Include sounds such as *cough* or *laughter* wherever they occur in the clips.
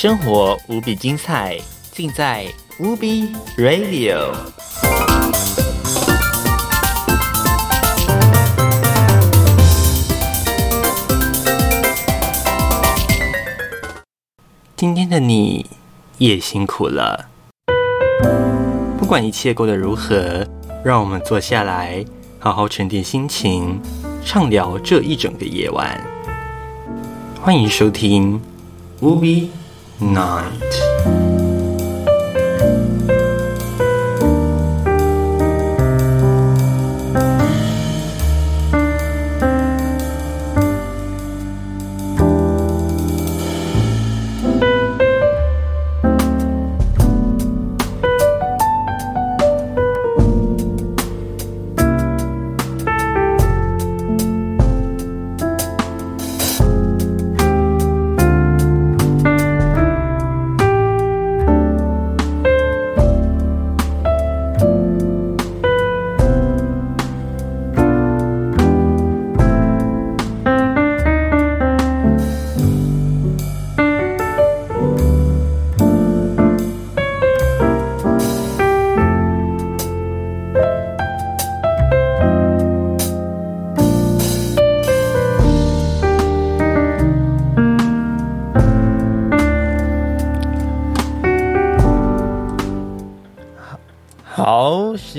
生活无比精彩，尽在无比 Radio。今天的你也辛苦了，不管一切过得如何，让我们坐下来，好好沉淀心情，畅聊这一整个夜晚。欢迎收听 Ubi Night。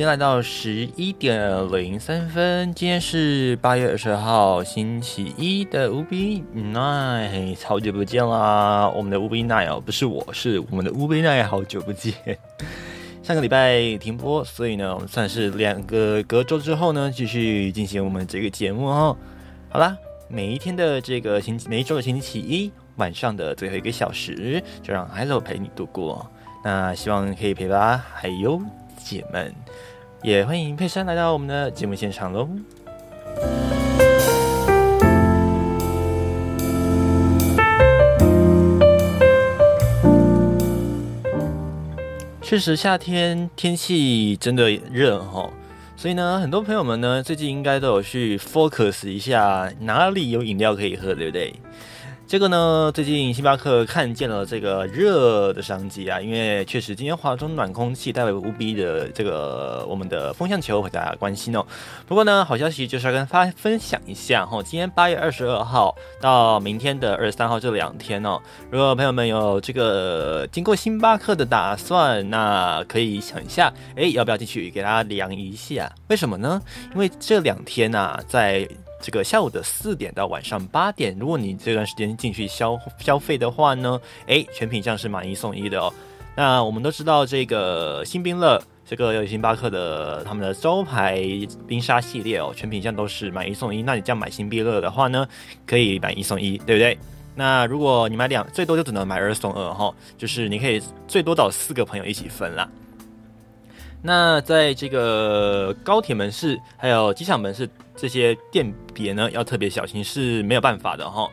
来到十一点零三分，今天是八月二十号星期一的乌比奈，好久不见啦！我们的乌比奈哦，不是我，是我们的乌比奈，好久不见。上个礼拜停播，所以呢，我们算是两个隔周之后呢，继续进行我们这个节目哦。好啦，每一天的这个星期，每一周的星期一晚上的最后一个小时，就让 Hello 陪你度过。那希望可以陪伴还有。姐们，也欢迎佩珊来到我们的节目现场喽。确实，夏天天气真的热哈，所以呢，很多朋友们呢，最近应该都有去 focus 一下哪里有饮料可以喝，对不对？这个呢，最近星巴克看见了这个热的商机啊，因为确实今天华中暖空气带来无比的这个我们的风向球，大家关心哦。不过呢，好消息就是要跟发分享一下哈，今天八月二十二号到明天的二十三号这两天哦，如果朋友们有这个经过星巴克的打算，那可以想一下，哎，要不要进去给大家量一下？为什么呢？因为这两天呐，在这个下午的四点到晚上八点，如果你这段时间进去消消费的话呢，诶，全品项是买一送一的哦。那我们都知道这个新冰乐，这个有星巴克的他们的招牌冰沙系列哦，全品项都是买一送一。那你这样买新冰乐的话呢，可以买一送一，对不对？那如果你买两，最多就只能买二送二哈，就是你可以最多找四个朋友一起分啦。那在这个高铁门市还有机场门市这些店别呢，要特别小心，是没有办法的哈，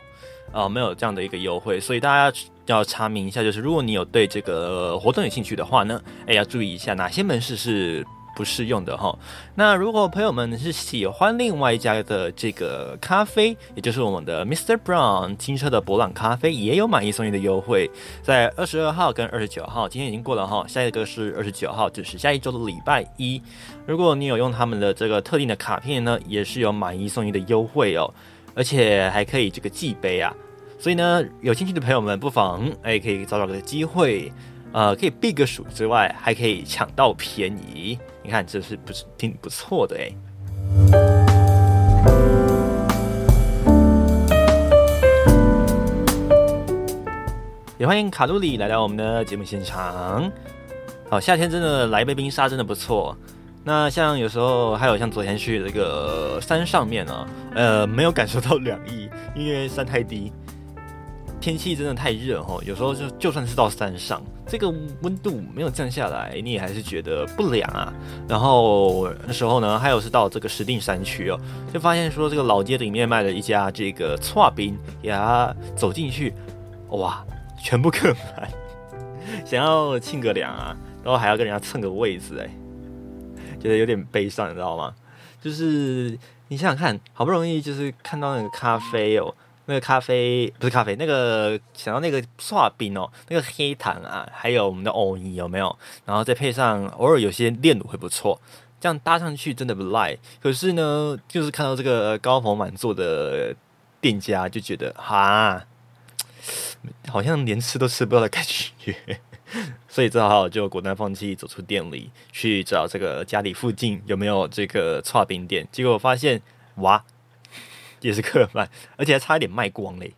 呃，没有这样的一个优惠，所以大家要查明一下，就是如果你有对这个活动有兴趣的话呢，哎，要注意一下哪些门市是。不适用的哈。那如果朋友们是喜欢另外一家的这个咖啡，也就是我们的 Mr. Brown 金车的博朗咖啡，也有买一送一的优惠，在二十二号跟二十九号，今天已经过了哈，下一个是二十九号，就是下一周的礼拜一。如果你有用他们的这个特定的卡片呢，也是有买一送一的优惠哦，而且还可以这个寄杯啊。所以呢，有兴趣的朋友们不妨哎，可以找找个机会。呃，可以避个暑之外，还可以抢到便宜。你看，这是不是挺不错的哎？也欢迎卡路里来到我们的节目现场。好，夏天真的来一杯冰沙真的不错。那像有时候还有像昨天去这个山上面呢，呃，没有感受到凉意，因为山太低。天气真的太热哦，有时候就就算是到山上，这个温度没有降下来，你也还是觉得不凉啊。然后那时候呢，还有是到这个石定山区哦，就发现说这个老街里面卖了一家这个搓冰，呀，走进去，哇，全部客满，想要庆个凉啊，然后还要跟人家蹭个位置，哎，觉得有点悲伤，你知道吗？就是你想想看，好不容易就是看到那个咖啡哦。那个咖啡不是咖啡，那个想到那个刷冰哦，那个黑糖啊，还有我们的藕泥有没有？然后再配上偶尔有些炼乳会不错，这样搭上去真的不赖。可是呢，就是看到这个高朋满座的店家，就觉得哈，好像连吃都吃不到的感觉。*laughs* 所以只好就果断放弃，走出店里去找这个家里附近有没有这个串冰店。结果发现，哇，也是客满，而且还差一点卖光嘞。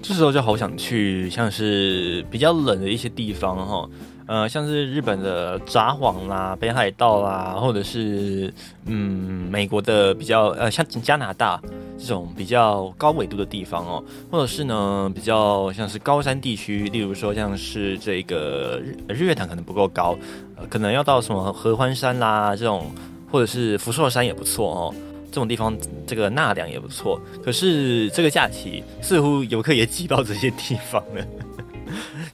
这时候就好想去，像是比较冷的一些地方哈，呃，像是日本的札幌啦、北海道啦，或者是嗯美国的比较呃像加拿大这种比较高纬度的地方哦，或者是呢比较像是高山地区，例如说像是这个日日月潭可能不够高，可能要到什么合欢山啦这种，或者是福寿山也不错哦。这种地方，这个纳凉也不错。可是这个假期似乎游客也挤到这些地方了。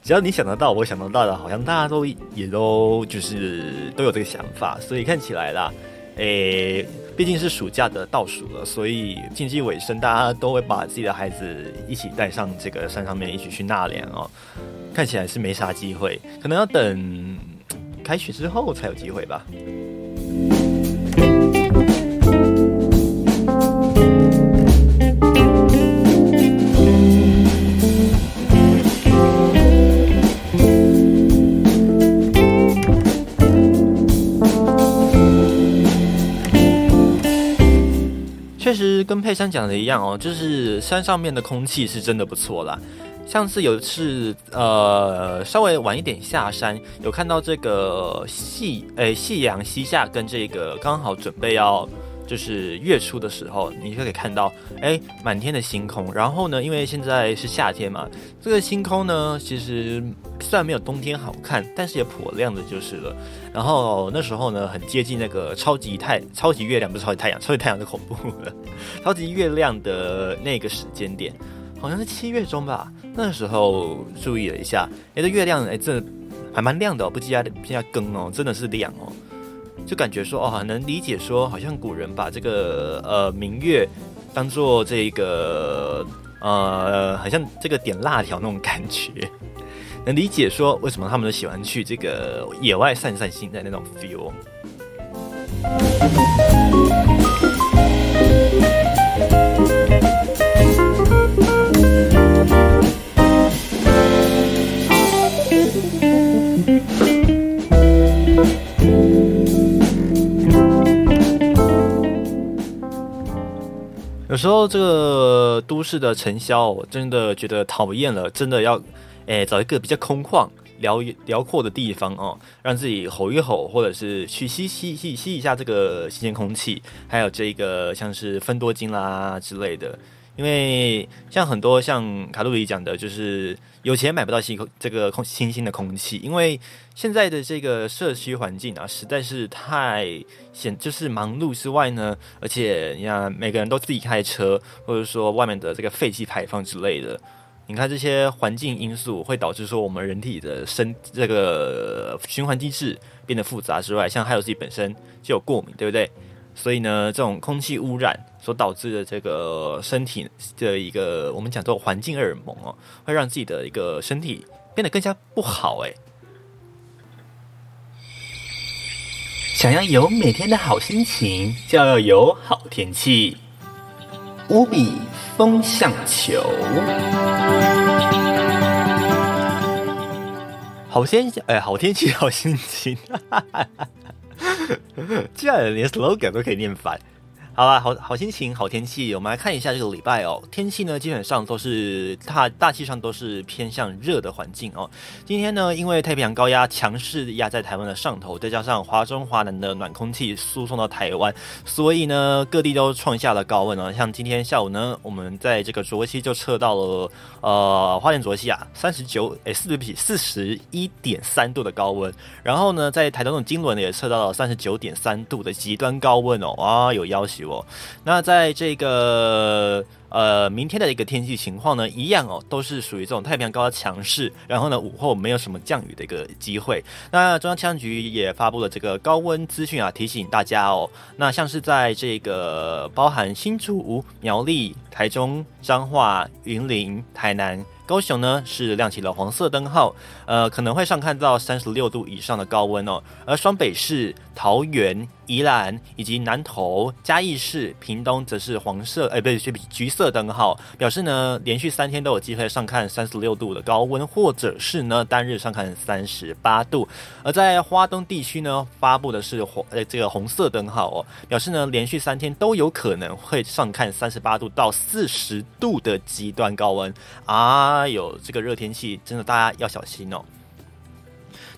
只要你想得到，我想得到的，好像大家都也都就是都有这个想法。所以看起来啦，诶，毕竟是暑假的倒数了，所以近期尾声，大家都会把自己的孩子一起带上这个山上面一起去纳凉哦。看起来是没啥机会，可能要等开学之后才有机会吧。确实跟佩珊讲的一样哦，就是山上面的空气是真的不错啦。上次有一次，呃，稍微晚一点下山，有看到这个夕，诶，夕阳西下，跟这个刚好准备要。就是月初的时候，你就可以看到，哎，满天的星空。然后呢，因为现在是夏天嘛，这个星空呢，其实虽然没有冬天好看，但是也颇亮的，就是了。然后那时候呢，很接近那个超级太、超级月亮，不是超级太阳，超级太阳就恐怖了，超级月亮的那个时间点，好像是七月中吧。那时候注意了一下，哎，这月亮，哎，这还蛮亮的哦，不加不加更哦，真的是亮哦。就感觉说哦，能理解说，好像古人把这个呃明月当做这个呃，好像这个点辣条那种感觉，能理解说为什么他们都喜欢去这个野外散散心的那种 feel。有时候这个都市的尘嚣，我真的觉得讨厌了。真的要，哎，找一个比较空旷、辽辽阔的地方哦，让自己吼一吼，或者是去吸吸吸吸一下这个新鲜空气，还有这个像是芬多精啦之类的。因为像很多像卡路里讲的，就是有钱买不到新空这个空新的空气，因为现在的这个社区环境啊，实在是太显就是忙碌之外呢，而且你看每个人都自己开车，或者说外面的这个废气排放之类的，你看这些环境因素会导致说我们人体的生这个循环机制变得复杂之外，像还有自己本身就有过敏，对不对？所以呢，这种空气污染所导致的这个身体的一个我们讲做环境荷尔蒙哦，会让自己的一个身体变得更加不好哎。想要有每天的好心情，就要有好天气。无比风向球，好天哎，好天气，好心情。*laughs* 居然连 slogan 都可以念反。好吧，好好心情，好天气。我们来看一下这个礼拜哦，天气呢基本上都是大大气上都是偏向热的环境哦。今天呢，因为太平洋高压强势压在台湾的上头，再加上华中华南的暖空气输送到台湾，所以呢各地都创下了高温哦。像今天下午呢，我们在这个卓西就测到了呃花莲卓西啊三十九诶四十比四十一点三度的高温，然后呢在台东的金轮也测到了三十九点三度的极端高温哦啊有要求。哦。那在这个呃明天的一个天气情况呢，一样哦，都是属于这种太平洋高压强势，然后呢午后没有什么降雨的一个机会。那中央气象局也发布了这个高温资讯啊，提醒大家哦。那像是在这个包含新竹、苗栗、台中、彰化、云林、台南。高雄呢是亮起了黄色灯号，呃，可能会上看到三十六度以上的高温哦，而双北市、桃园。宜兰以及南投、嘉义市、屏东则是黄色，哎，不对，橘色灯号，表示呢连续三天都有机会上看三十六度的高温，或者是呢单日上看三十八度。而在花东地区呢，发布的是红，呃，这个红色灯号哦，表示呢连续三天都有可能会上看三十八度到四十度的极端高温。啊，有这个热天气，真的大家要小心哦。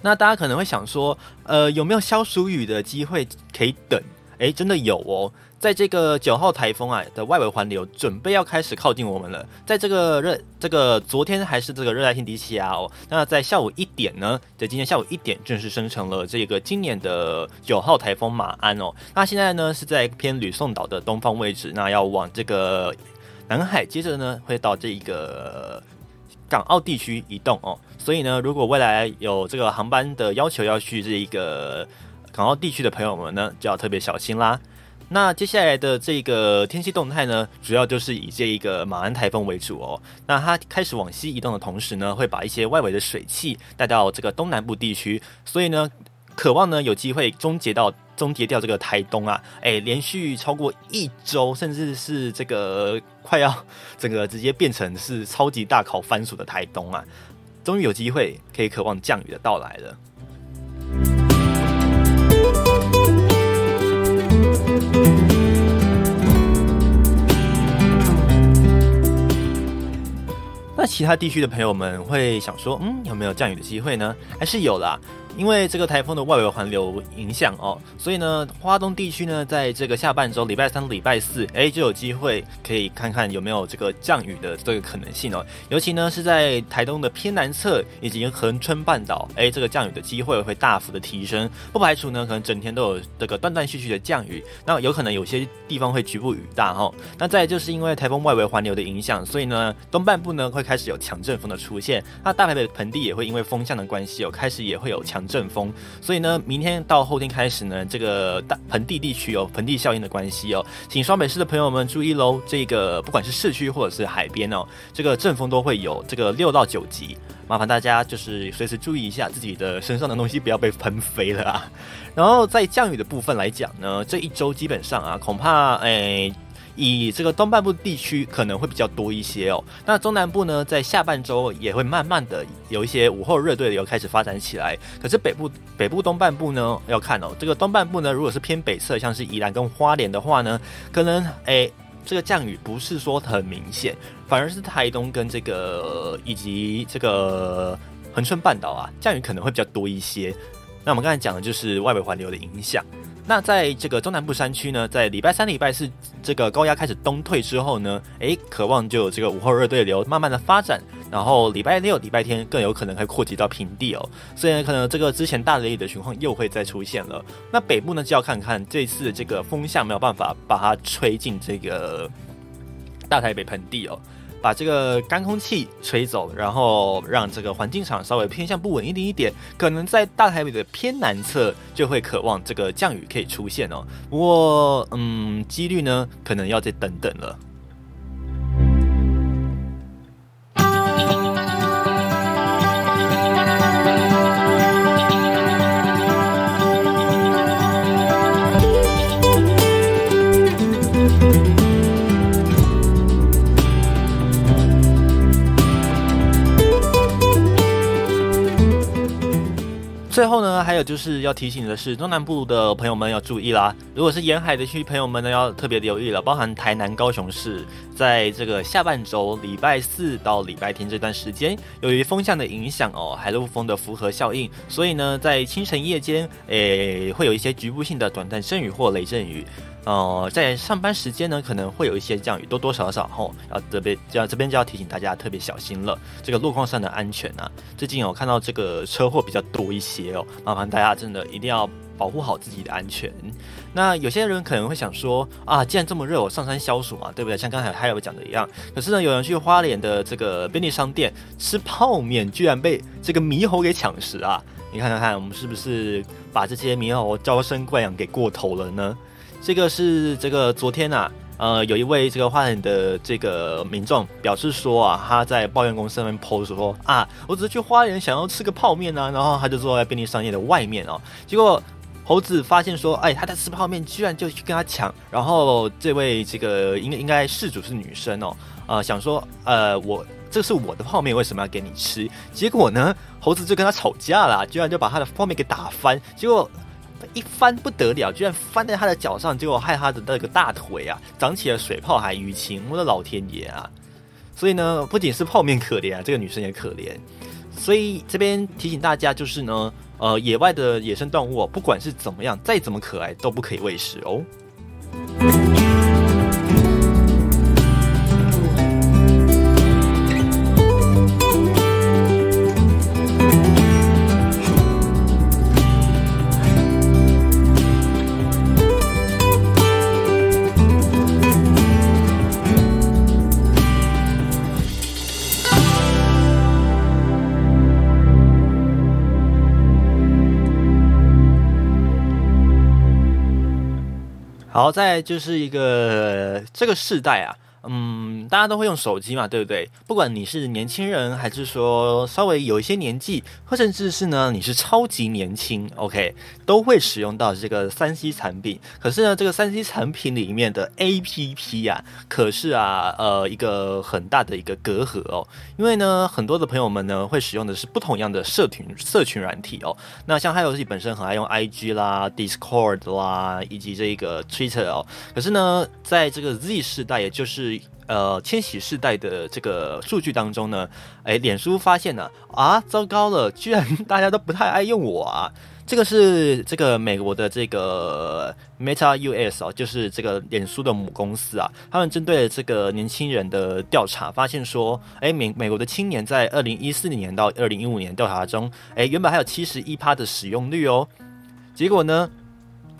那大家可能会想说，呃，有没有消暑雨的机会可以等？诶，真的有哦，在这个九号台风啊的外围环流准备要开始靠近我们了。在这个热，这个昨天还是这个热带性低气压哦，那在下午一点呢，在今天下午一点正式生成了这个今年的九号台风马鞍哦。那现在呢是在偏吕宋岛的东方位置，那要往这个南海，接着呢会到这一个港澳地区移动哦。所以呢，如果未来有这个航班的要求要去这一个港澳地区的朋友们呢，就要特别小心啦。那接下来的这个天气动态呢，主要就是以这一个马鞍台风为主哦。那它开始往西移动的同时呢，会把一些外围的水汽带到这个东南部地区，所以呢，渴望呢有机会终结到终结掉这个台东啊，哎，连续超过一周，甚至是这个快要整个直接变成是超级大考番薯的台东啊。终于有机会可以渴望降雨的到来了。那其他地区的朋友们会想说，嗯，有没有降雨的机会呢？还是有啦。因为这个台风的外围环流影响哦，所以呢，华东地区呢，在这个下半周礼拜三、礼拜四，哎，就有机会可以看看有没有这个降雨的这个可能性哦。尤其呢，是在台东的偏南侧以及恒春半岛，哎，这个降雨的机会会大幅的提升，不排除呢，可能整天都有这个断断续续的降雨。那有可能有些地方会局部雨大哈。那再就是因为台风外围环流的影响，所以呢，东半部呢会开始有强阵风的出现。那大台北盆地也会因为风向的关系，有开始也会有强。阵风，所以呢，明天到后天开始呢，这个大盆地地区有盆地效应的关系哦，请双北市的朋友们注意喽。这个不管是市区或者是海边哦，这个阵风都会有这个六到九级，麻烦大家就是随时注意一下自己的身上的东西不要被喷飞了啊。然后在降雨的部分来讲呢，这一周基本上啊，恐怕诶。以这个东半部地区可能会比较多一些哦，那中南部呢，在下半周也会慢慢的有一些午后热对流开始发展起来。可是北部北部东半部呢，要看哦，这个东半部呢，如果是偏北侧，像是宜兰跟花莲的话呢，可能诶这个降雨不是说很明显，反而是台东跟这个以及这个恒春半岛啊，降雨可能会比较多一些。那我们刚才讲的就是外围环流的影响。那在这个中南部山区呢，在礼拜三、礼拜四这个高压开始东退之后呢，诶，渴望就有这个午后热对流慢慢的发展，然后礼拜六、礼拜天更有可能会扩及到平地哦，所以可能这个之前大雷雨的情况又会再出现了。那北部呢就要看看这次这个风向没有办法把它吹进这个大台北盆地哦。把这个干空气吹走，然后让这个环境场稍微偏向不稳一点一点，可能在大台北的偏南侧就会渴望这个降雨可以出现哦。不过，嗯，几率呢，可能要再等等了。最后呢，还有就是要提醒的是，中南部的朋友们要注意啦。如果是沿海的区朋友们呢，要特别留意了。包含台南、高雄市，在这个下半周礼拜四到礼拜天这段时间，由于风向的影响哦，海陆风的符合效应，所以呢，在清晨夜间，诶，会有一些局部性的短暂阵雨或雷阵雨。哦，在上班时间呢，可能会有一些降雨，多多少少吼，要这边就要这边就要提醒大家特别小心了。这个路况上的安全啊，最近有看到这个车祸比较多一些哦，麻烦大家真的一定要保护好自己的安全。那有些人可能会想说啊，既然这么热，我上山消暑嘛，对不对？像刚才还有讲的一样。可是呢，有人去花莲的这个便利商店吃泡面，居然被这个猕猴给抢食啊！你看看看，我们是不是把这些猕猴娇生惯养给过头了呢？这个是这个昨天呐。呃，有一位这个花莲的这个民众表示说啊，他在抱怨公司那边 PO 说啊，我只是去花莲想要吃个泡面啊，然后他就坐在便利商店的外面哦，结果猴子发现说，哎，他在吃泡面，居然就去跟他抢，然后这位这个应应该事主是女生哦，呃，想说呃，我这是我的泡面，为什么要给你吃？结果呢，猴子就跟他吵架了，居然就把他的泡面给打翻，结果。一翻不得了，居然翻在他的脚上，结果害他的那个大腿啊长起了水泡还淤青，我的老天爷啊！所以呢，不仅是泡面可怜啊，这个女生也可怜。所以这边提醒大家，就是呢，呃，野外的野生动物，不管是怎么样，再怎么可爱，都不可以喂食哦。好在就是一个这个世代啊。嗯，大家都会用手机嘛，对不对？不管你是年轻人，还是说稍微有一些年纪，或甚至是呢你是超级年轻，OK，都会使用到这个三 C 产品。可是呢，这个三 C 产品里面的 APP 呀，可是啊，呃，一个很大的一个隔阂哦。因为呢，很多的朋友们呢会使用的是不同样的社群社群软体哦。那像还有自己本身很爱用 IG 啦、Discord 啦，以及这个 Twitter 哦。可是呢，在这个 Z 世代，也就是呃，千禧世代的这个数据当中呢，哎，脸书发现呢，啊，糟糕了，居然大家都不太爱用我啊！这个是这个美国的这个 Meta US 哦，就是这个脸书的母公司啊，他们针对这个年轻人的调查发现说，哎，美美国的青年在二零一四年到二零一五年调查中，哎，原本还有七十一趴的使用率哦，结果呢？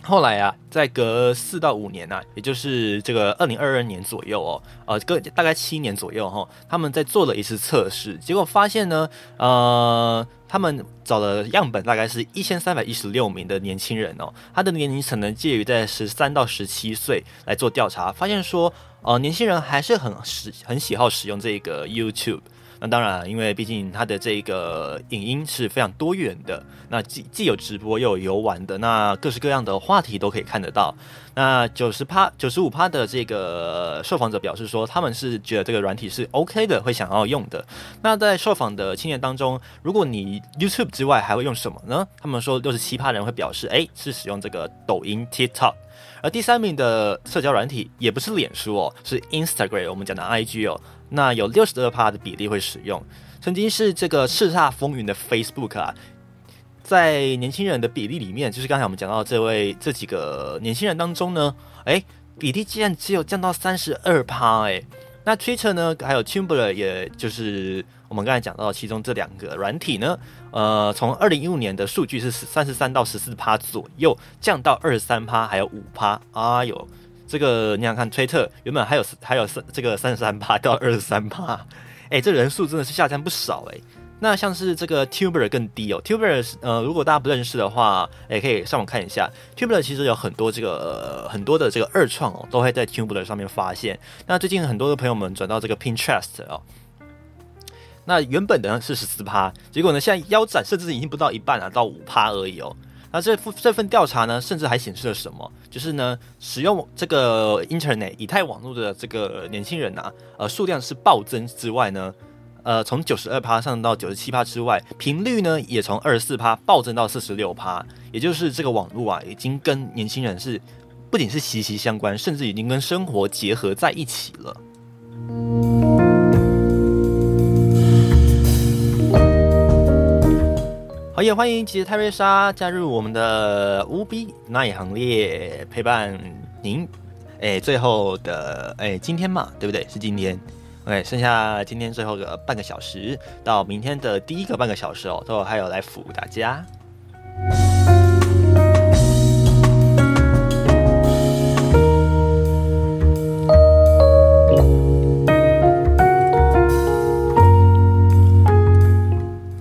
后来啊，在隔四到五年呐，也就是这个二零二二年左右哦，呃，隔大概七年左右哈，他们在做了一次测试，结果发现呢，呃，他们找的样本大概是一千三百一十六名的年轻人哦，他的年龄层呢介于在十三到十七岁来做调查，发现说，呃，年轻人还是很使很喜好使用这个 YouTube。那当然，因为毕竟它的这个影音是非常多元的，那既既有直播又有游玩的，那各式各样的话题都可以看得到。那九十趴、九十五趴的这个受访者表示说，他们是觉得这个软体是 OK 的，会想要用的。那在受访的青年当中，如果你 YouTube 之外还会用什么呢？他们说六十七趴人会表示，哎，是使用这个抖音 TikTok。而第三名的社交软体也不是脸书哦，是 Instagram，我们讲的 IG 哦。那有六十二趴的比例会使用，曾经是这个叱咤风云的 Facebook 啊，在年轻人的比例里面，就是刚才我们讲到这位这几个年轻人当中呢，哎，比例竟然只有降到三十二趴哎。那 Twitter 呢，还有 Tumblr，也就是我们刚才讲到其中这两个软体呢，呃，从二零一五年的数据是三十三到十四趴左右，降到二十三趴，还有五趴，哎呦。这个你想看推特原本还有还有三这个三十三趴到二十三趴，*laughs* 哎，这人数真的是下降不少哎。那像是这个 Tuber 更低哦，Tuber 呃，如果大家不认识的话，也可以上网看一下。Tuber 其实有很多这个很多的这个二创哦，都会在 Tuber 上面发现。那最近很多的朋友们转到这个 Pinterest 哦，那原本的是十四趴，结果呢现在腰斩，甚至已经不到一半了，到五趴而已哦。那这份这份调查呢，甚至还显示了什么？就是呢，使用这个 Internet 以太网络的这个年轻人啊，呃，数量是暴增之外呢，呃，从九十二趴上到九十七趴之外，频率呢也从二十四趴暴增到四十六趴，也就是这个网络啊，已经跟年轻人是不仅是息息相关，甚至已经跟生活结合在一起了。好，也欢迎吉泰瑞莎加入我们的乌比那也行列，陪伴您。哎，最后的哎，今天嘛，对不对？是今天。OK，剩下今天最后的半个小时到明天的第一个半个小时哦，都还有来服务大家。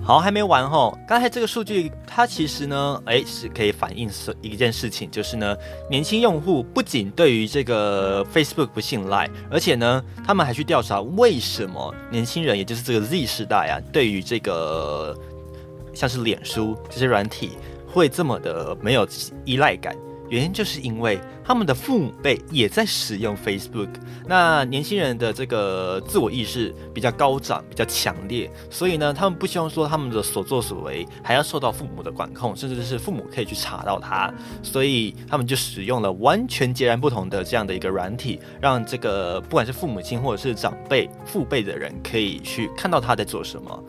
好，还没完哈。刚才这个数据，它其实呢，哎，是可以反映是一件事情，就是呢，年轻用户不仅对于这个 Facebook 不信赖，而且呢，他们还去调查为什么年轻人，也就是这个 Z 世代啊，对于这个像是脸书这些软体，会这么的没有依赖感。原因就是因为他们的父母辈也在使用 Facebook，那年轻人的这个自我意识比较高涨，比较强烈，所以呢，他们不希望说他们的所作所为还要受到父母的管控，甚至是父母可以去查到他，所以他们就使用了完全截然不同的这样的一个软体，让这个不管是父母亲或者是长辈父辈的人可以去看到他在做什么。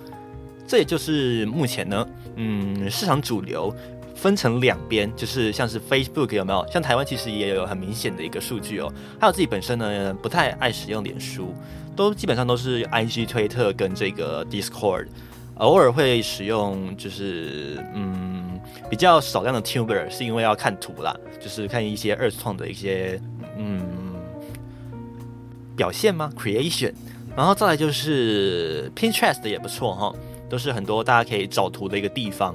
这也就是目前呢，嗯，市场主流。分成两边，就是像是 Facebook 有没有？像台湾其实也有很明显的一个数据哦。还有自己本身呢，不太爱使用脸书，都基本上都是 IG、推特跟这个 Discord，偶尔会使用，就是嗯比较少量的 Tuber，是因为要看图啦，就是看一些二创的一些嗯表现吗？Creation，然后再来就是 Pinterest 也不错哈，都是很多大家可以找图的一个地方。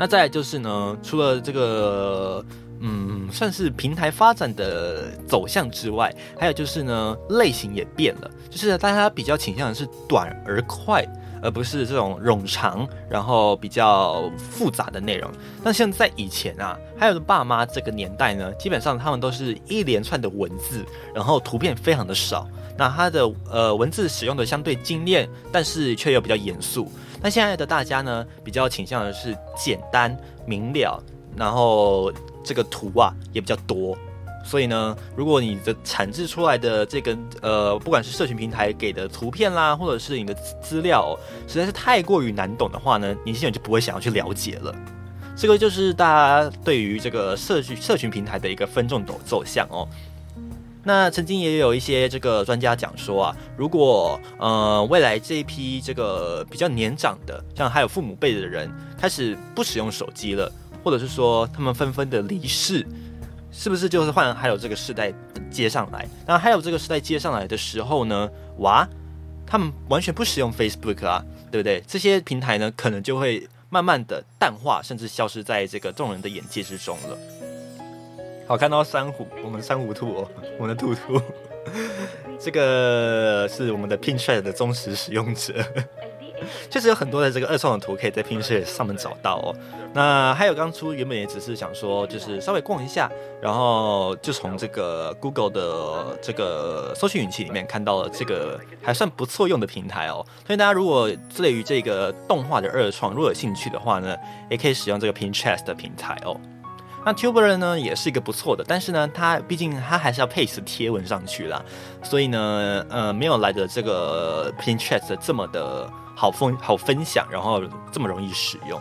那再就是呢，除了这个，嗯，算是平台发展的走向之外，还有就是呢，类型也变了，就是大家比较倾向的是短而快，而不是这种冗长，然后比较复杂的内容。那像在以前啊，还有爸妈这个年代呢，基本上他们都是一连串的文字，然后图片非常的少，那它的呃文字使用的相对精炼，但是却又比较严肃。那现在的大家呢，比较倾向的是简单明了，然后这个图啊也比较多，所以呢，如果你的产制出来的这个呃，不管是社群平台给的图片啦，或者是你的资料，实在是太过于难懂的话呢，年轻人就不会想要去了解了。这个就是大家对于这个社区社群平台的一个分众走走向哦。那曾经也有一些这个专家讲说啊，如果呃未来这一批这个比较年长的，像还有父母辈的人开始不使用手机了，或者是说他们纷纷的离世，是不是就是换还有这个时代接上来？那还有这个时代接上来的时候呢，哇，他们完全不使用 Facebook 啊，对不对？这些平台呢，可能就会慢慢的淡化，甚至消失在这个众人的眼界之中了。好看到珊瑚，我们珊瑚兔哦，*laughs* 我们的兔兔，*laughs* 这个是我们的 Pinterest 的忠实使用者，*laughs* 确实有很多的这个二创的图可以在 Pinterest 上面找到哦。那还有刚出原本也只是想说，就是稍微逛一下，然后就从这个 Google 的这个搜寻引擎里面看到了这个还算不错用的平台哦。所以大家如果对于这个动画的二创如果有兴趣的话呢，也可以使用这个 Pinterest 的平台哦。那 Tuber 呢也是一个不错的，但是呢，它毕竟它还是要配词贴文上去啦，所以呢，呃，没有来的这个 Pinterest 这么的好分好分享，然后这么容易使用。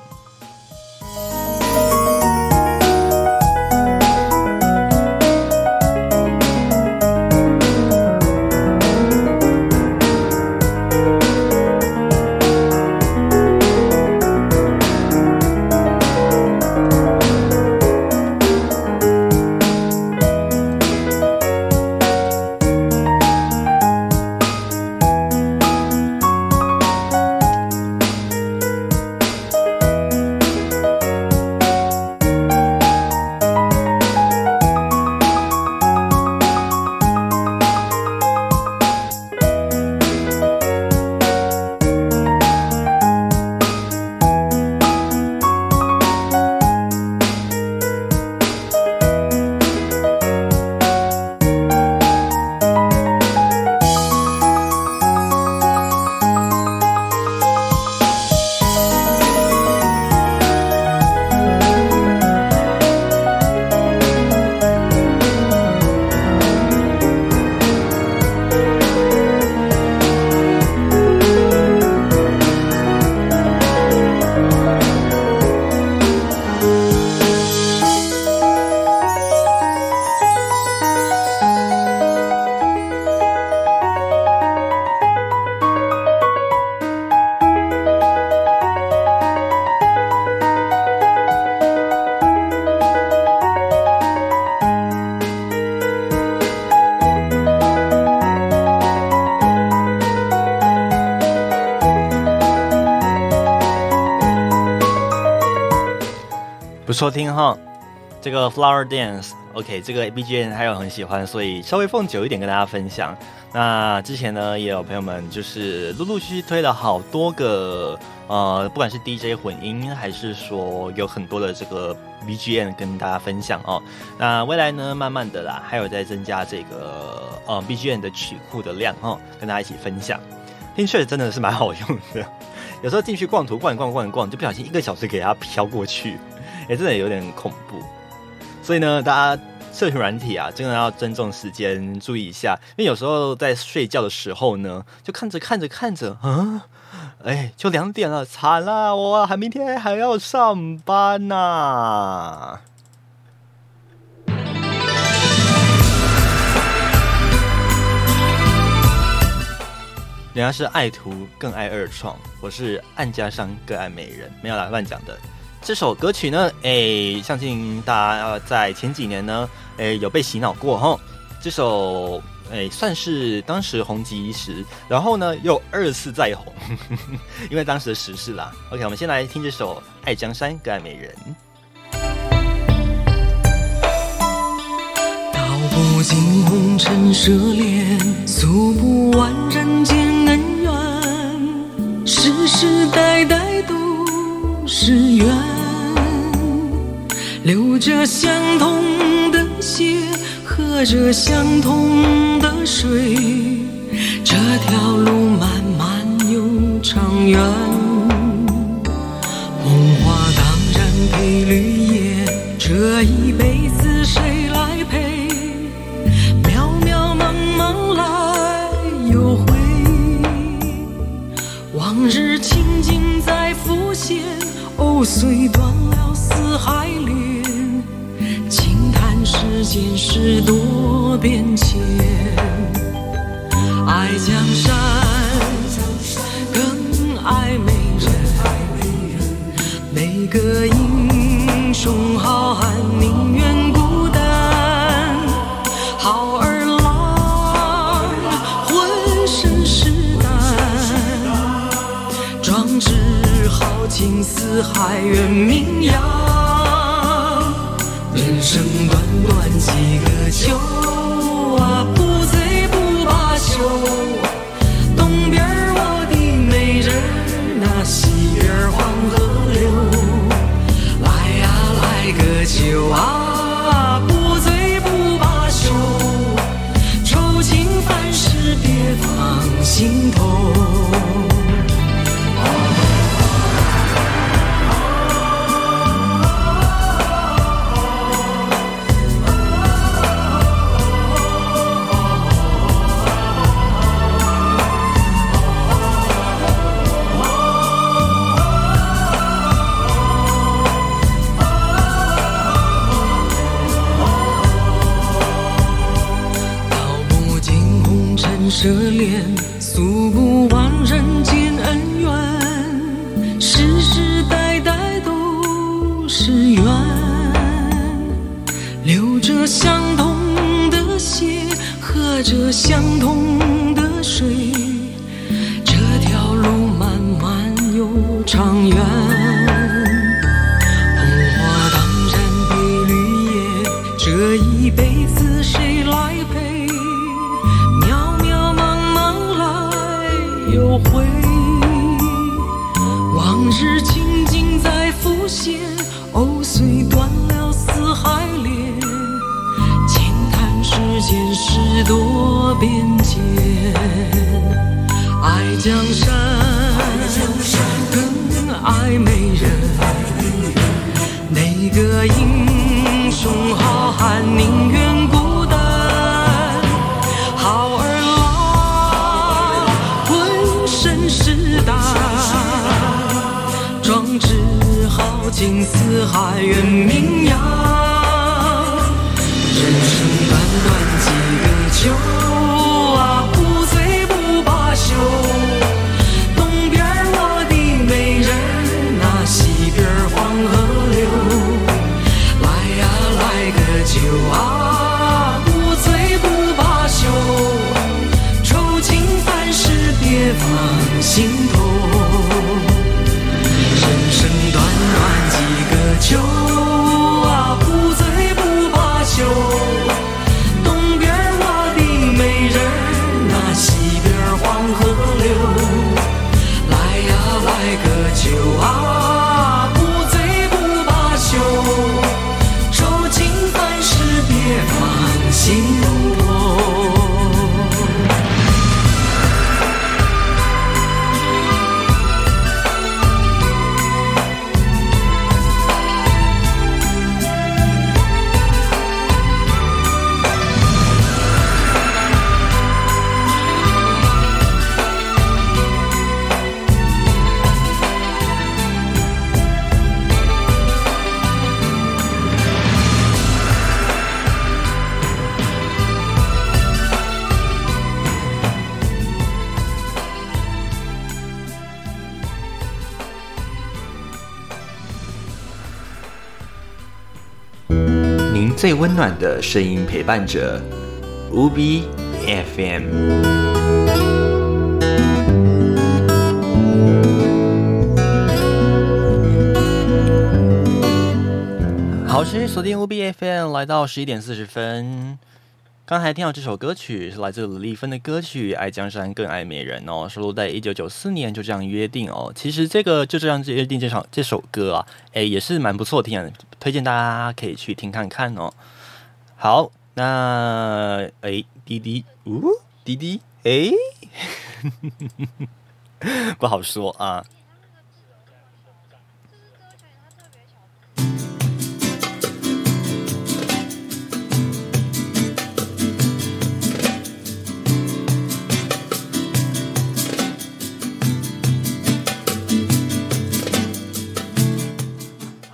收听哈。这个 Flower Dance，OK，这个 BGM 还有很喜欢，所以稍微放久一点跟大家分享。那之前呢，也有朋友们就是陆陆续续推了好多个，呃，不管是 DJ 混音，还是说有很多的这个 BGM 跟大家分享哦。那未来呢，慢慢的啦，还有在增加这个呃 BGM 的曲库的量哦，跟大家一起分享。听确实真的是蛮好用的，有时候进去逛图逛逛逛逛，就不小心一个小时给它飘过去，也真的有点恐怖。所以呢，大家社群软体啊，真的要尊重时间，注意一下。因为有时候在睡觉的时候呢，就看着看着看着，啊，哎，就两点了，惨了，我还明天还要上班呐。人家是爱图更爱二创，我是暗家商更爱美人，没有啦，乱讲的。这首歌曲呢，哎，相信大家在前几年呢，哎，有被洗脑过哈。这首哎，算是当时红极一时，然后呢，又二次再红，*laughs* 因为当时的时事啦。OK，我们先来听这首《爱江山更爱美人》。道不尽红尘奢恋，诉不完人间恩怨，世世代代。是缘，流着相同的血，喝着相同的水，这条路漫漫又长远。藕虽断了丝还连，轻叹世间事多变迁。爱江山，更爱美人。每个英雄好汉宁愿情似海远名扬，人生短短几个秋。放心头。温暖的声音陪伴着。无比 FM。好，持续锁定 UB FM，来到十一点四十分。刚才听到这首歌曲是来自李丽芬的歌曲《爱江山更爱美人》哦，收录在一九九四年就这样约定哦。其实这个就这样约定这场这首歌啊，哎也是蛮不错听的，推荐大家可以去听看看哦。好，那诶滴滴，呜滴滴，诶，*laughs* 不好说啊。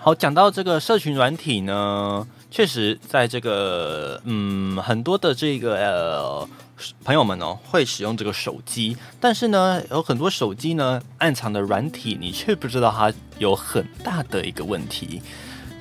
好，讲到这个社群软体呢，确实在这个嗯很多的这个呃朋友们哦会使用这个手机，但是呢有很多手机呢暗藏的软体，你却不知道它有很大的一个问题。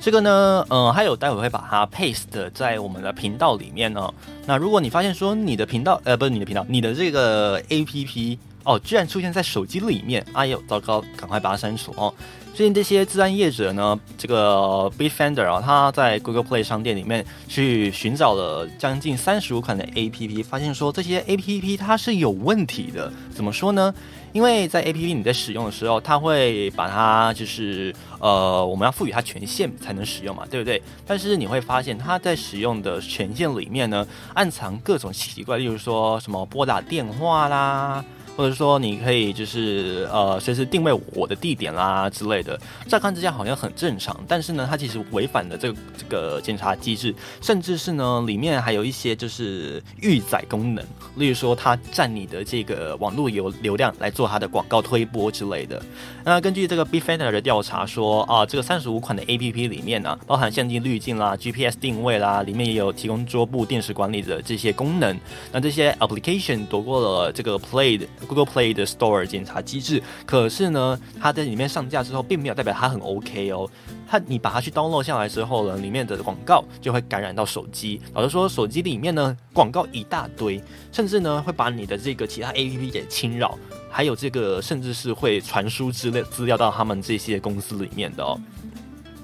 这个呢，嗯，还有待会会把它 paste 在我们的频道里面呢。那如果你发现说你的频道呃不是你的频道，你的这个 APP 哦居然出现在手机里面，哎呦糟糕，赶快把它删除哦。最近这些自然业者呢，这个 Bitfinder 啊，他在 Google Play 商店里面去寻找了将近三十五款的 APP，发现说这些 APP 它是有问题的。怎么说呢？因为在 APP 你在使用的时候，它会把它就是呃，我们要赋予它权限才能使用嘛，对不对？但是你会发现它在使用的权限里面呢，暗藏各种奇怪，例如说什么拨打电话啦。或者说，你可以就是呃，随时定位我的地点啦之类的。乍看之下好像很正常，但是呢，它其实违反了这个这个检查机制，甚至是呢，里面还有一些就是预载功能，例如说它占你的这个网络流流量来做它的广告推播之类的。那根据这个 Be Finder 的调查说啊，这个三十五款的 APP 里面呢，包含相机滤镜啦、GPS 定位啦，里面也有提供桌布电视管理的这些功能。那这些 application 躲过了这个 Play 的。Google Play 的 Store 检查机制，可是呢，它在里面上架之后，并没有代表它很 OK 哦。它你把它去 download 下来之后呢，里面的广告就会感染到手机。老实说，手机里面呢广告一大堆，甚至呢会把你的这个其他 APP 给侵扰，还有这个甚至是会传输之类资料到他们这些公司里面的哦。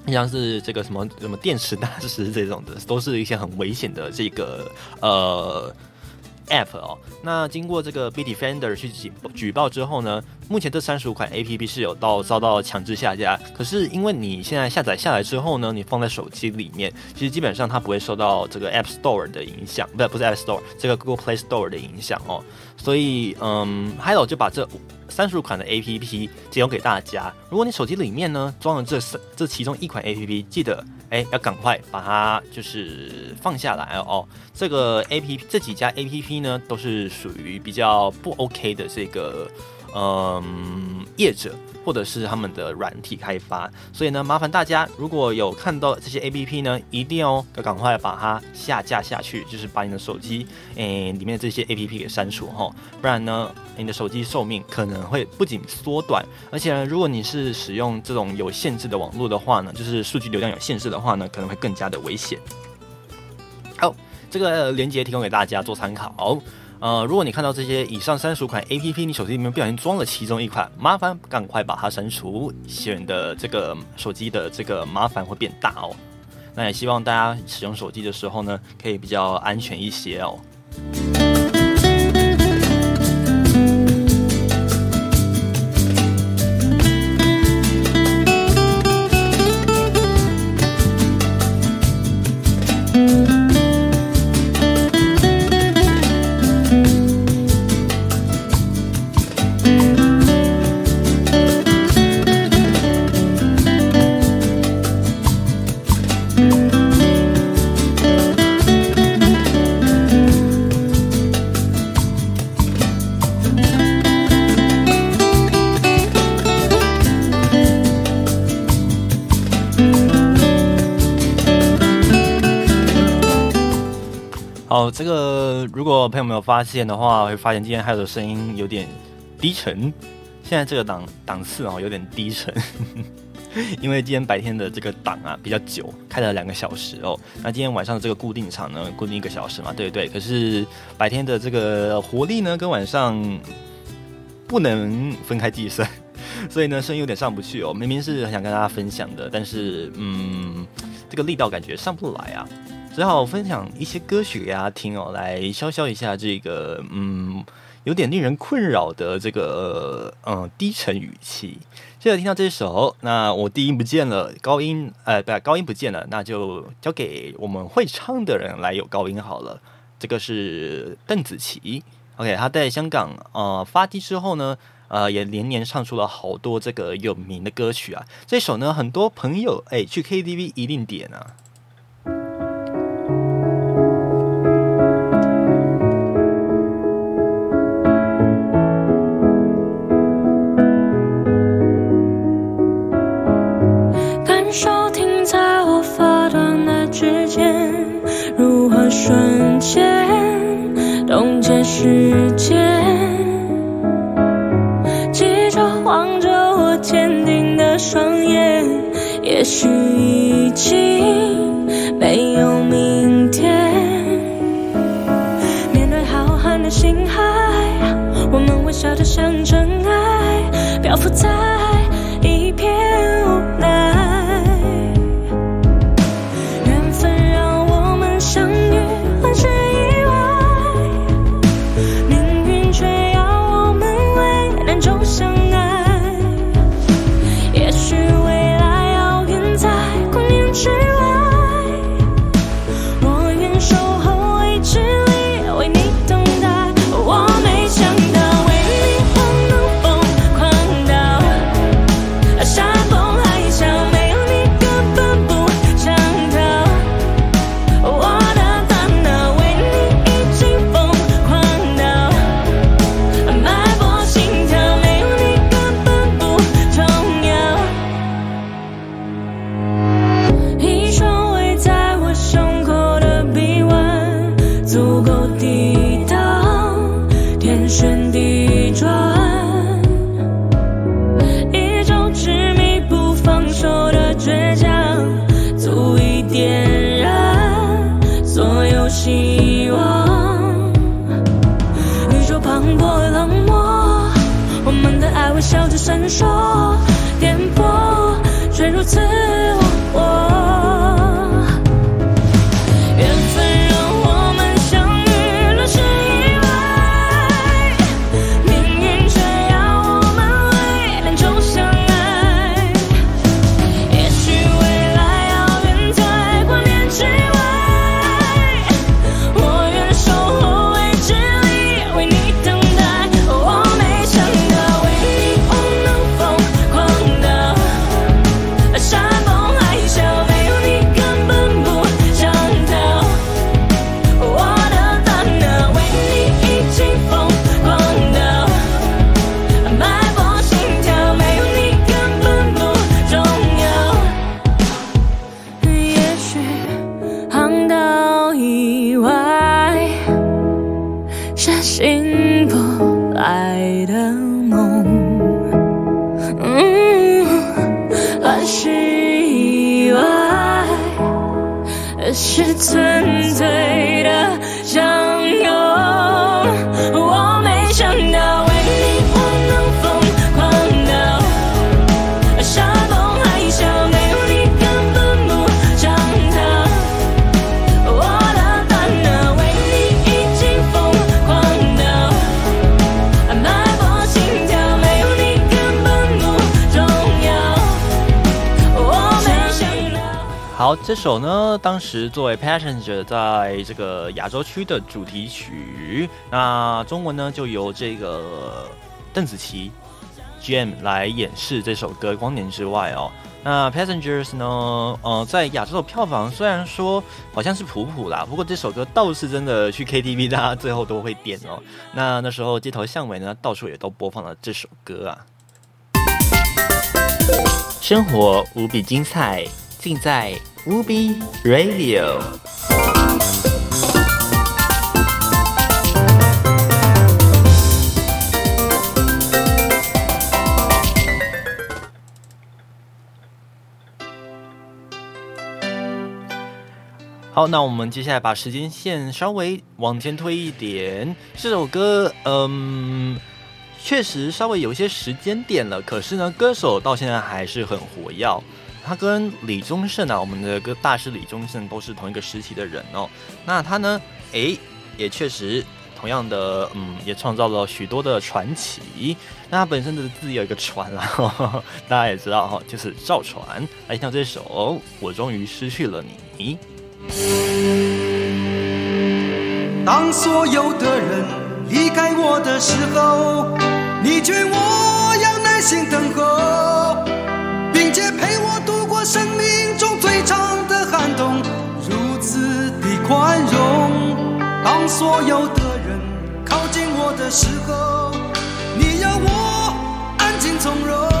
像是这个什么什么电池大师这种的，都是一些很危险的这个呃。App 哦，那经过这个 B Defender 去举举报之后呢，目前这三十五款 App 是有到遭到强制下架。可是因为你现在下载下来之后呢，你放在手机里面，其实基本上它不会受到这个 App Store 的影响，不不是 App Store，这个 Google Play Store 的影响哦。所以嗯，Hello 就把这三十五款的 App 提供给大家。如果你手机里面呢装了这三这其中一款 App，记得。哎，要赶快把它就是放下来哦。这个 A P P 这几家 A P P 呢，都是属于比较不 OK 的这个嗯业者。或者是他们的软体开发，所以呢，麻烦大家如果有看到这些 A P P 呢，一定要赶快把它下架下去，就是把你的手机诶里面的这些 A P P 给删除哈，不然呢，你的手机寿命可能会不仅缩短，而且呢，如果你是使用这种有限制的网络的话呢，就是数据流量有限制的话呢，可能会更加的危险。好，这个链接提供给大家做参考。呃，如果你看到这些以上三十款 A P P，你手机里面不小心装了其中一款，麻烦赶快把它删除，显得这个手机的这个麻烦会变大哦。那也希望大家使用手机的时候呢，可以比较安全一些哦。这个如果朋友没有发现的话，会发现今天还有的声音有点低沉。现在这个档档次哦，有点低沉。*laughs* 因为今天白天的这个档啊比较久，开了两个小时哦。那今天晚上的这个固定场呢，固定一个小时嘛，对不对？可是白天的这个活力呢，跟晚上不能分开计算，所以呢，声音有点上不去哦。明明是很想跟大家分享的，但是嗯，这个力道感觉上不来啊，只好分享一些歌曲给大家听哦，来消消一下这个嗯。有点令人困扰的这个嗯低沉语气。接着听到这首，那我低音不见了，高音呃不高音不见了，那就交给我们会唱的人来有高音好了。这个是邓紫棋，OK，她在香港呃发迹之后呢，呃也连年唱出了好多这个有名的歌曲啊。这首呢，很多朋友哎去 KTV 一定点啊。瞬间冻结时间，记着望着我坚定的双眼，也许已经没有明天。面对浩瀚的星海，我们微笑得像尘埃，漂浮在首呢，当时作为《Passenger》在这个亚洲区的主题曲，那中文呢就由这个邓紫棋 Jam 来演示这首歌。光年之外哦，那《Passengers》呢，呃，在亚洲的票房虽然说好像是普普啦，不过这首歌倒是真的去 KTV，大家最后都会点哦。那那时候街头巷尾呢，到处也都播放了这首歌啊。生活无比精彩，尽在。无比 Radio。好，那我们接下来把时间线稍微往前推一点。这首歌，嗯，确实稍微有一些时间点了，可是呢，歌手到现在还是很活跃。他跟李宗盛啊，我们的个大师李宗盛都是同一个时期的人哦。那他呢？哎，也确实同样的，嗯，也创造了许多的传奇。那他本身的字有一个“船”啦，*laughs* 大家也知道哈，就是造船。来听这首《我终于失去了你》。当所有的人离开我的时候，你劝我要耐心等候，并且陪我。生命中最长的寒冬如此的宽容当所有的人靠近我的时候你要我安静从容。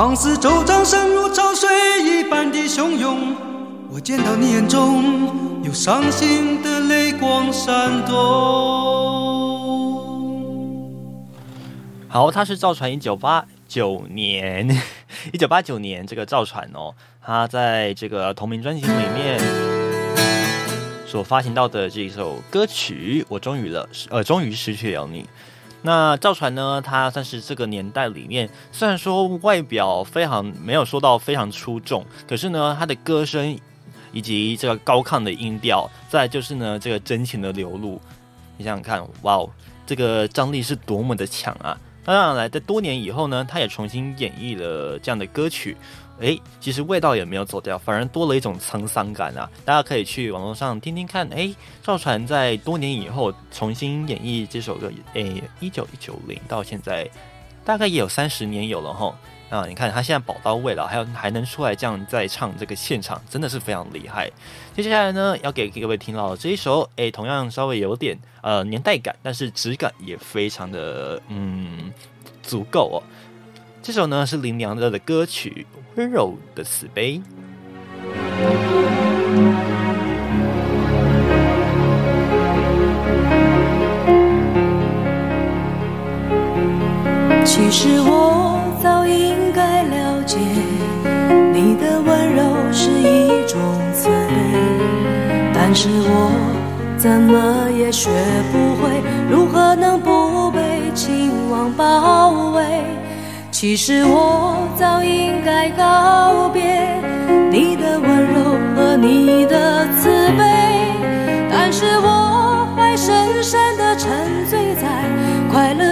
仿似周遭生如潮水一般的汹涌我见到你眼中有伤心的泪光闪动。好他是赵传一九八九年 *laughs* 一九八九年这个赵传哦他在这个同名专辑里面所发行到的这一首歌曲我终于了呃终于失去了你。那赵传呢他算是这个年代里面虽然说外表非常没有说到非常出众可是呢他的歌声以及这个高亢的音调再就是呢这个真情的流露你想想看哇哦这个张力是多么的强啊。当然了在多年以后呢他也重新演绎了这样的歌曲。诶，其实味道也没有走掉，反而多了一种沧桑感啊！大家可以去网络上听听看。诶，赵传在多年以后重新演绎这首歌，诶，一九一九零到现在，大概也有三十年有了哈。啊，你看他现在宝刀未老，还有还能出来这样再唱这个现场，真的是非常厉害。接下来呢，要给各位听到这一首，诶，同样稍微有点呃年代感，但是质感也非常的嗯足够哦。这首呢是林良的的歌曲《温柔的慈悲》。其实我早应该了解，你的温柔是一种慈悲，但是我怎么也学不会，如何能不被情网包围。其实我早应该告别你的温柔和你的慈悲，但是我还深深的沉醉在快乐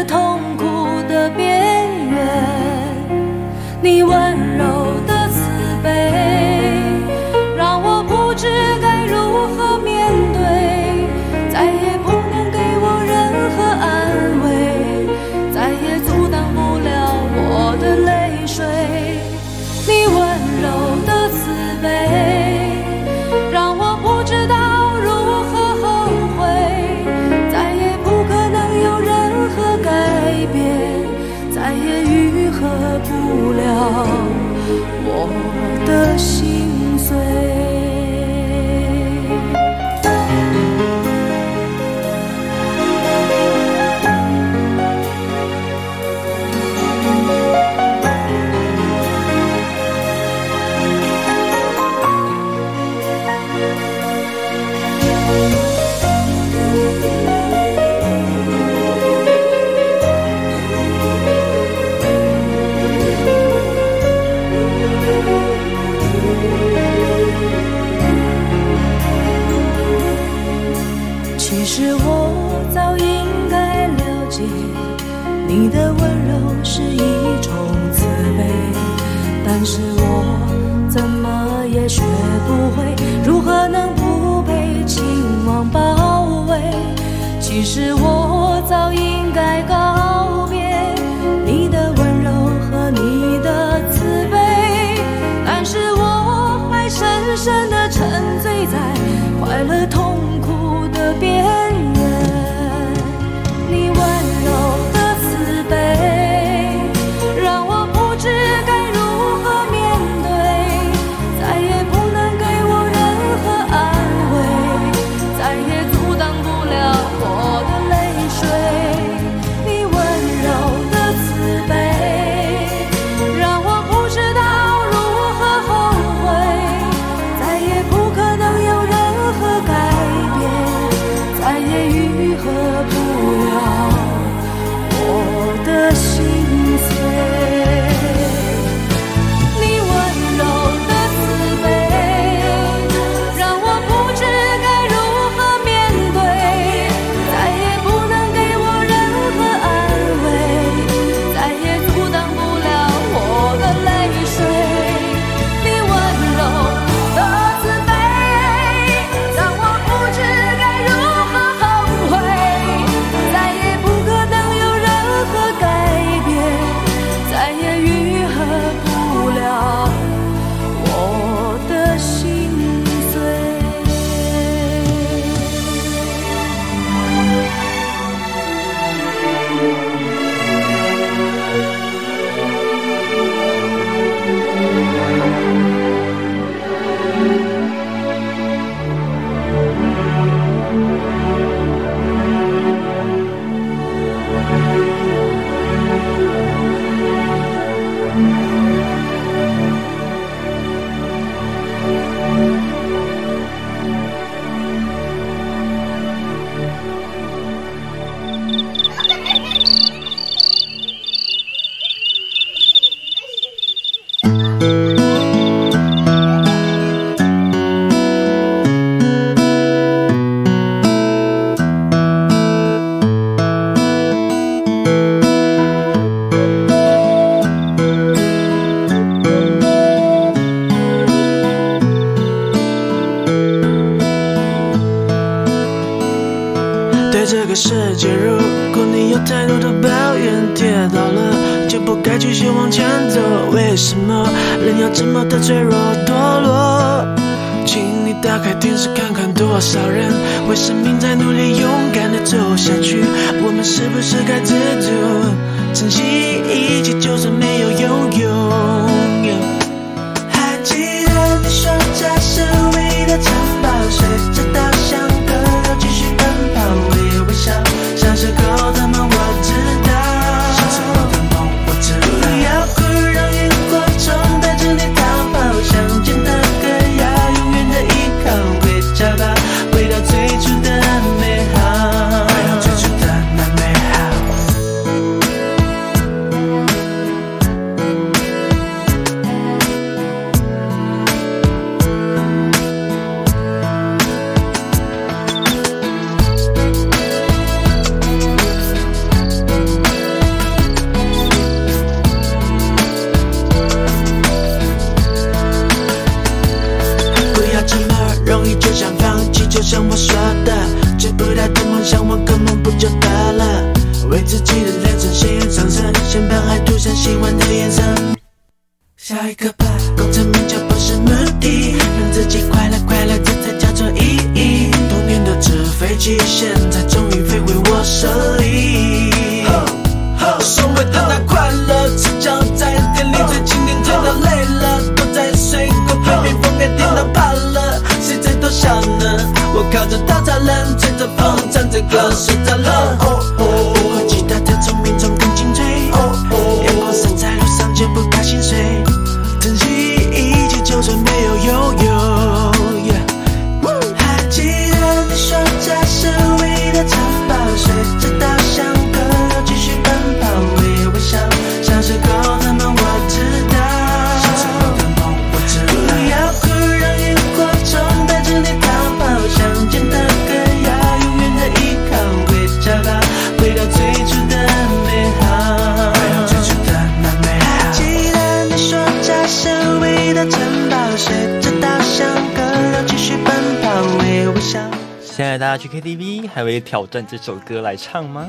以挑战这首歌来唱吗？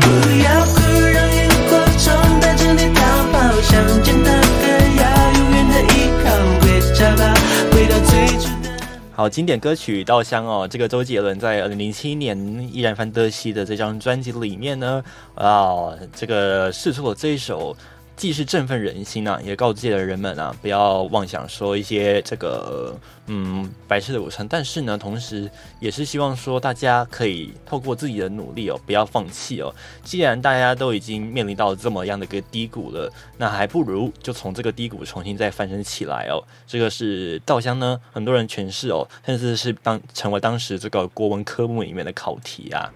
不要哭，让萤火虫带着你逃跑，想见的歌要永远的依靠，会找到回到最初的。好，经典歌曲《稻香》哦，这个周杰伦在二零零七年依然范德西的这张专辑里面呢，啊，这个试出了这一首。既是振奋人心啊，也告诫了人们啊，不要妄想说一些这个嗯白痴的午餐。但是呢，同时也是希望说大家可以透过自己的努力哦，不要放弃哦。既然大家都已经面临到这么样的一个低谷了，那还不如就从这个低谷重新再翻身起来哦。这个是稻香呢，很多人诠释哦，甚至是当成为当时这个国文科目里面的考题啊，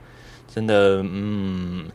真的嗯。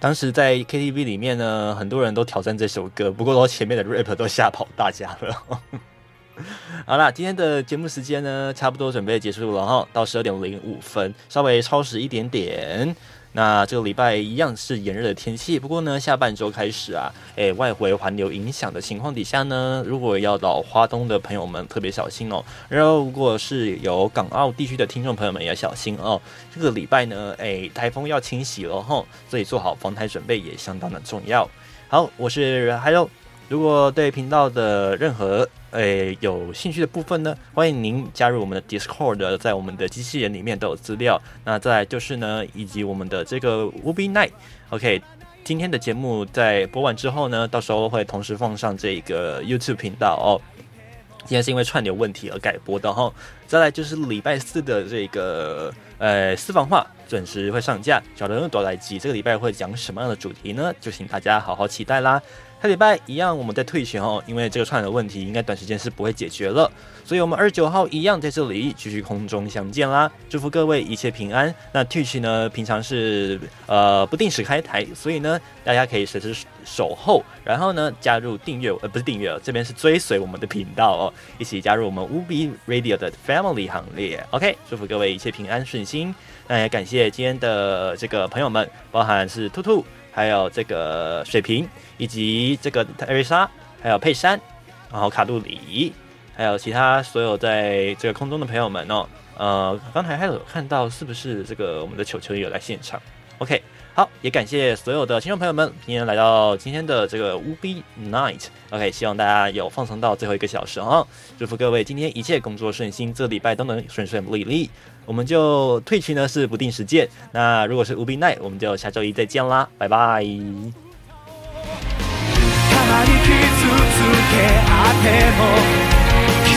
当时在 KTV 里面呢，很多人都挑战这首歌，不过都前面的 rap 都吓跑大家了。*laughs* 好啦，今天的节目时间呢，差不多准备结束了哈，到十二点零五分，稍微超时一点点。那这个礼拜一样是炎热的天气，不过呢，下半周开始啊，诶，外围环流影响的情况底下呢，如果要到花东的朋友们特别小心哦。然后，如果是有港澳地区的听众朋友们也要小心哦。这个礼拜呢，诶，台风要清洗了哈，所以做好防台准备也相当的重要。好，我是 Hello。如果对频道的任何诶有兴趣的部分呢，欢迎您加入我们的 Discord，在我们的机器人里面都有资料。那再就是呢，以及我们的这个 Ubi Night。OK，今天的节目在播完之后呢，到时候会同时放上这个 YouTube 频道哦。今天是因为串流问题而改播的哈。再来就是礼拜四的这个呃私房话准时会上架，小人多来集这个礼拜会讲什么样的主题呢？就请大家好好期待啦。下礼拜一样，我们在退群哦，因为这个串流问题应该短时间是不会解决了，所以我们二十九号一样在这里继续空中相见啦！祝福各位一切平安。那退群呢，平常是呃不定时开台，所以呢大家可以随时守候，然后呢加入订阅呃不是订阅，这边是追随我们的频道哦，一起加入我们 UB Radio 的 Family 行列。OK，祝福各位一切平安顺心。那也感谢今天的这个朋友们，包含是兔兔。还有这个水瓶，以及这个艾瑞莎，还有佩珊，然后卡路里，还有其他所有在这个空中的朋友们哦。呃，刚才还有看到是不是这个我们的球球有来现场？OK，好，也感谢所有的听众朋友们，今天来到今天的这个 Ubi Night。OK，希望大家有放松到最后一个小时啊！祝福各位今天一切工作顺心，这礼拜都能顺顺利利。我们就退群呢是不定时见，那如果是 Ubi Night，我们就下周一再见啦，拜拜。たまに傷つけ合っても絆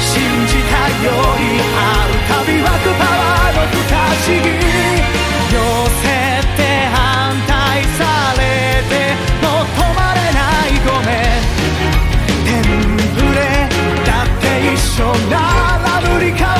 信じたより会うたび湧くパワーの不可思議 멈춰 날아누리 가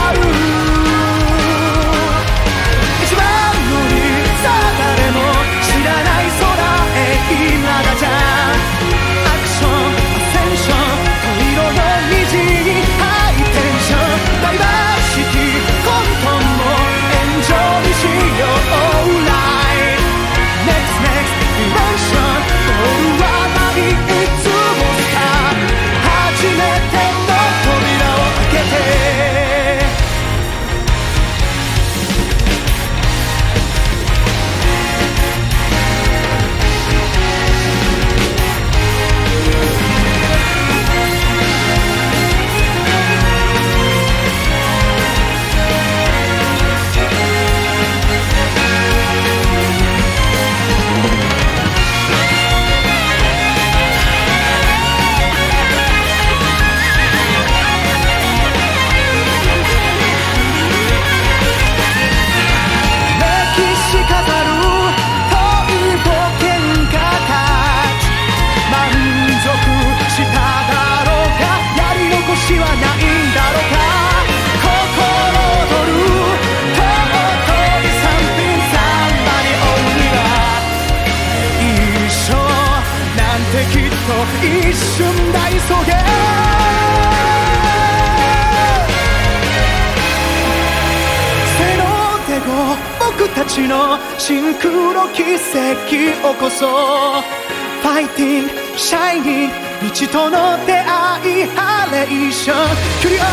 ちのシンクロ奇跡起こそファイティングシャイニング未知との出会いハレーションキュリオシ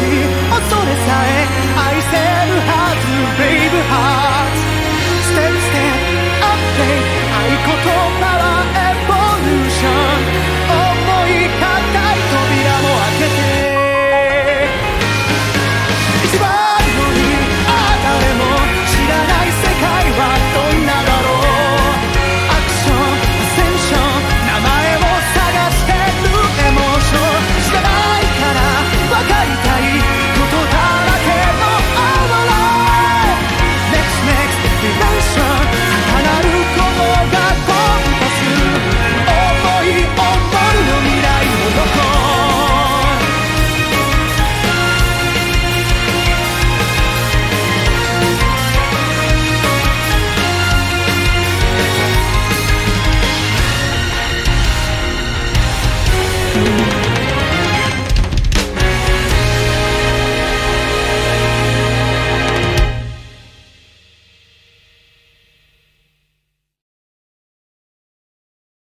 ティ恐れさえ愛せるはずブレイブハー